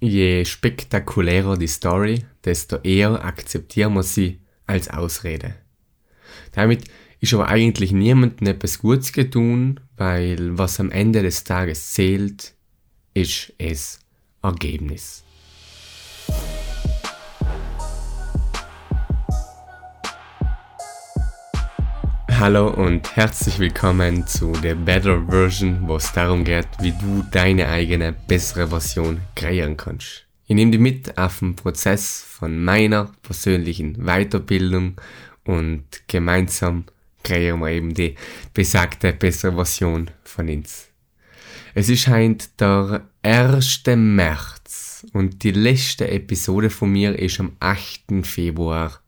je spektakulärer die Story, desto eher akzeptieren wir sie als Ausrede. Damit ist aber eigentlich niemandem etwas Gutes getun, weil was am Ende des Tages zählt, ist es Ergebnis. Hallo und herzlich willkommen zu der Better Version, wo es darum geht, wie du deine eigene bessere Version kreieren kannst. Ich nehme dich mit auf den Prozess von meiner persönlichen Weiterbildung und gemeinsam kreieren wir eben die besagte bessere Version von uns. Es ist heint der 1. März und die letzte Episode von mir ist am 8. Februar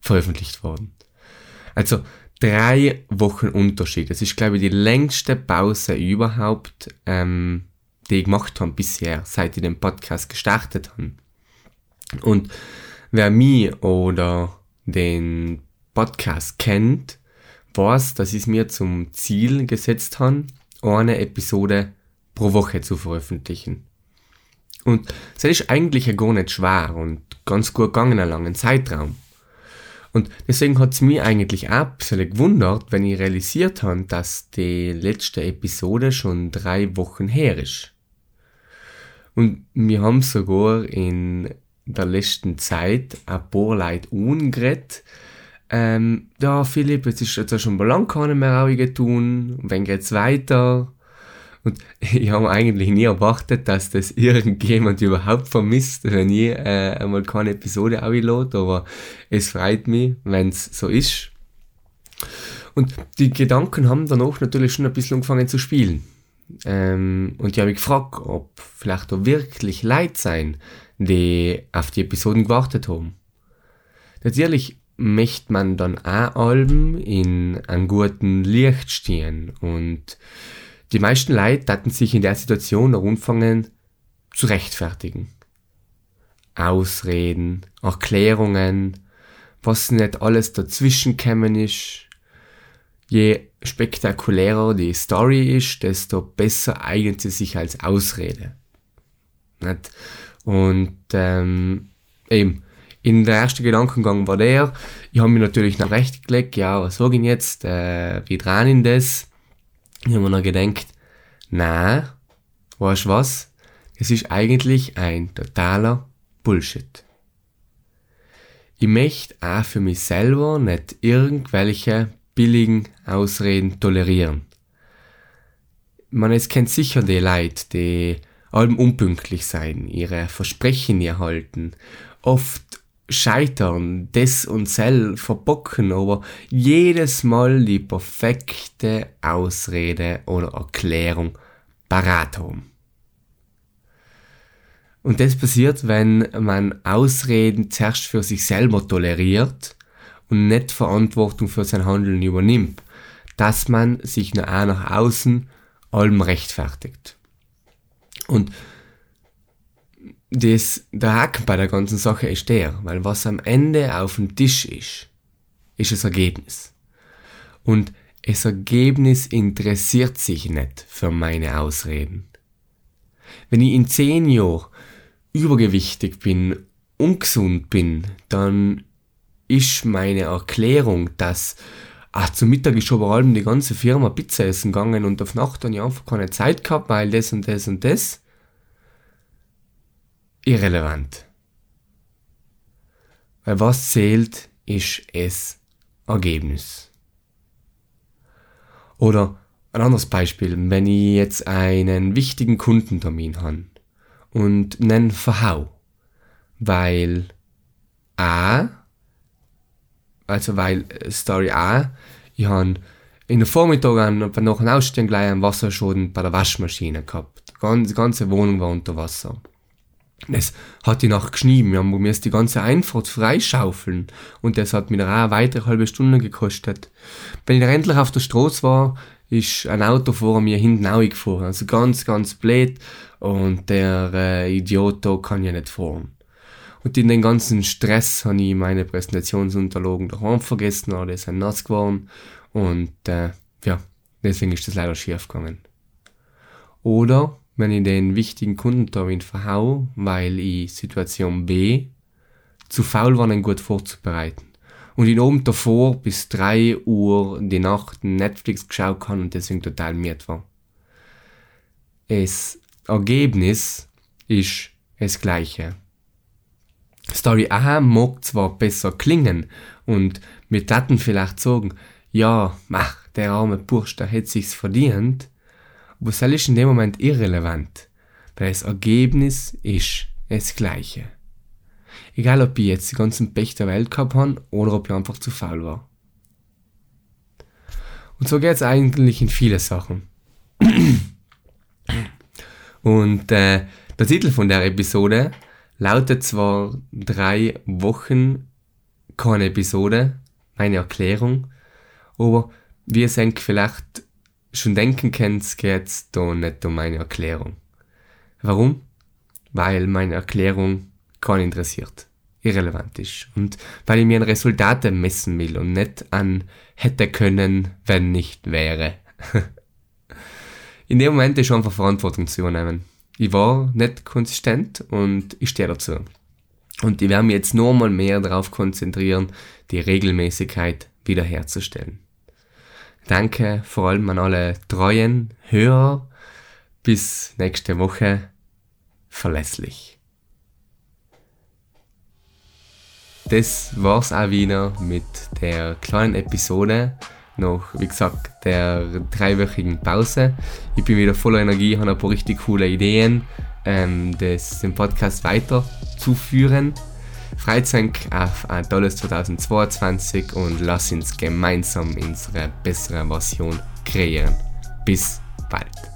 veröffentlicht worden. Also drei Wochen Unterschied. Das ist, glaube ich, die längste Pause überhaupt, ähm, die ich gemacht habe bisher, seit ich den Podcast gestartet habe. Und wer mich oder den Podcast kennt, weiß, dass ich es mir zum Ziel gesetzt habe, eine Episode pro Woche zu veröffentlichen. Und das ist eigentlich ja gar nicht schwer und ganz gut gegangen, einen langen Zeitraum. Und deswegen hat es mich eigentlich bisschen gewundert, wenn ich realisiert habe, dass die letzte Episode schon drei Wochen her ist. Und wir haben sogar in der letzten Zeit ein paar Leute ungeredet. Ähm, ja, Philipp, jetzt ist jetzt schon lange keine mehr tun. Wenn geht's weiter? Und ich habe eigentlich nie erwartet, dass das irgendjemand überhaupt vermisst, wenn ich äh, einmal keine Episode auflade, aber es freut mich, wenn es so ist. Und die Gedanken haben danach natürlich schon ein bisschen angefangen zu spielen. Ähm, und ich habe mich gefragt, ob vielleicht da wirklich Leute sein, die auf die Episoden gewartet haben. Natürlich möchte man dann auch Alben in einem guten Licht stehen und die meisten Leute hatten sich in der Situation noch anfangen zu rechtfertigen. Ausreden, Erklärungen, was nicht alles dazwischen kämen ist. Je spektakulärer die Story ist, desto besser eignet sie sich als Ausrede. Und ähm, eben, in der erste Gedankengang war der, ich habe mir natürlich noch recht gelegt, ja, was sag ich jetzt, äh, wie dran in das? Ich habe mir noch gedacht, na, weißt du was? Es ist eigentlich ein totaler Bullshit. Ich möchte auch für mich selber nicht irgendwelche billigen Ausreden tolerieren. Man, es kennt sicher die Leute, die allem unpünktlich sein, ihre Versprechen nie halten, oft scheitern, das und sel verbocken, aber jedes Mal die perfekte Ausrede oder Erklärung parat haben. Und das passiert, wenn man Ausreden zuerst für sich selber toleriert und nicht Verantwortung für sein Handeln übernimmt, dass man sich nur auch nach außen allem rechtfertigt. Und das, der Haken bei der ganzen Sache ist der, weil was am Ende auf dem Tisch ist, ist das Ergebnis. Und das Ergebnis interessiert sich nicht für meine Ausreden. Wenn ich in zehn Jahren übergewichtig bin, ungesund bin, dann ist meine Erklärung, dass ach, zum Mittag ist schon vor allem die ganze Firma Pizza essen gegangen und auf Nacht dann ich einfach keine Zeit gehabt, weil das und das und das irrelevant. Weil was zählt, ist es Ergebnis. Oder ein anderes Beispiel, wenn ich jetzt einen wichtigen Kundentermin habe und nen verhau, weil A, also weil Story A, ich habe in der Vormittag bei noch einem Ausstehen gleich einen Wasserschaden bei der Waschmaschine gehabt. Die ganze Wohnung war unter Wasser. Es hat die Nacht geschnieben, wir mussten die ganze Einfahrt freischaufeln und das hat mir auch eine weitere halbe Stunde gekostet. Wenn ich endlich auf der Straße war, ist ein Auto vor mir hinten gefahren, also ganz, ganz blöd und der äh, Idiot kann ja nicht fahren. Und in den ganzen Stress habe ich meine Präsentationsunterlagen daheim vergessen, alle sind nass geworden und äh, ja, deswegen ist das leider schief gegangen. Oder wenn ich den wichtigen Kundentermin verhau, weil ich Situation B zu faul war, ihn gut vorzubereiten. Und ich oben davor bis 3 Uhr die Nacht Netflix geschaut kann und deswegen total miert war. Das Ergebnis ist das gleiche. Story A mag zwar besser klingen und wir taten vielleicht sagen, ja, mach, der arme Bursch, der hätte sich's verdient, aber es ist in dem Moment irrelevant, weil das Ergebnis ist das gleiche. Egal, ob ich jetzt die ganzen Pech der Welt gehabt habe oder ob ich einfach zu faul war. Und so geht es eigentlich in viele Sachen. Und äh, der Titel von der Episode lautet zwar drei Wochen keine Episode, meine Erklärung, aber ihr es vielleicht schon denken könnt, geht da nicht um meine Erklärung. Warum? Weil meine Erklärung keinen interessiert, irrelevant ist und weil ich mir an Resultate messen will und nicht an hätte können, wenn nicht wäre. In dem Moment ist einfach Verantwortung zu übernehmen. Ich war nicht konsistent und ich stehe dazu. Und ich werde mich jetzt nur mal mehr darauf konzentrieren, die Regelmäßigkeit wiederherzustellen. Danke vor allem an alle treuen Hörer. Bis nächste Woche. Verlässlich. Das war's auch wieder mit der kleinen Episode. Noch, wie gesagt, der dreiwöchigen Pause. Ich bin wieder voller Energie, habe ein paar richtig coole Ideen, ähm, das, den Podcast weiterzuführen. Freizeit auf ein tolles 2022 und lass uns gemeinsam unsere bessere Version kreieren. Bis bald.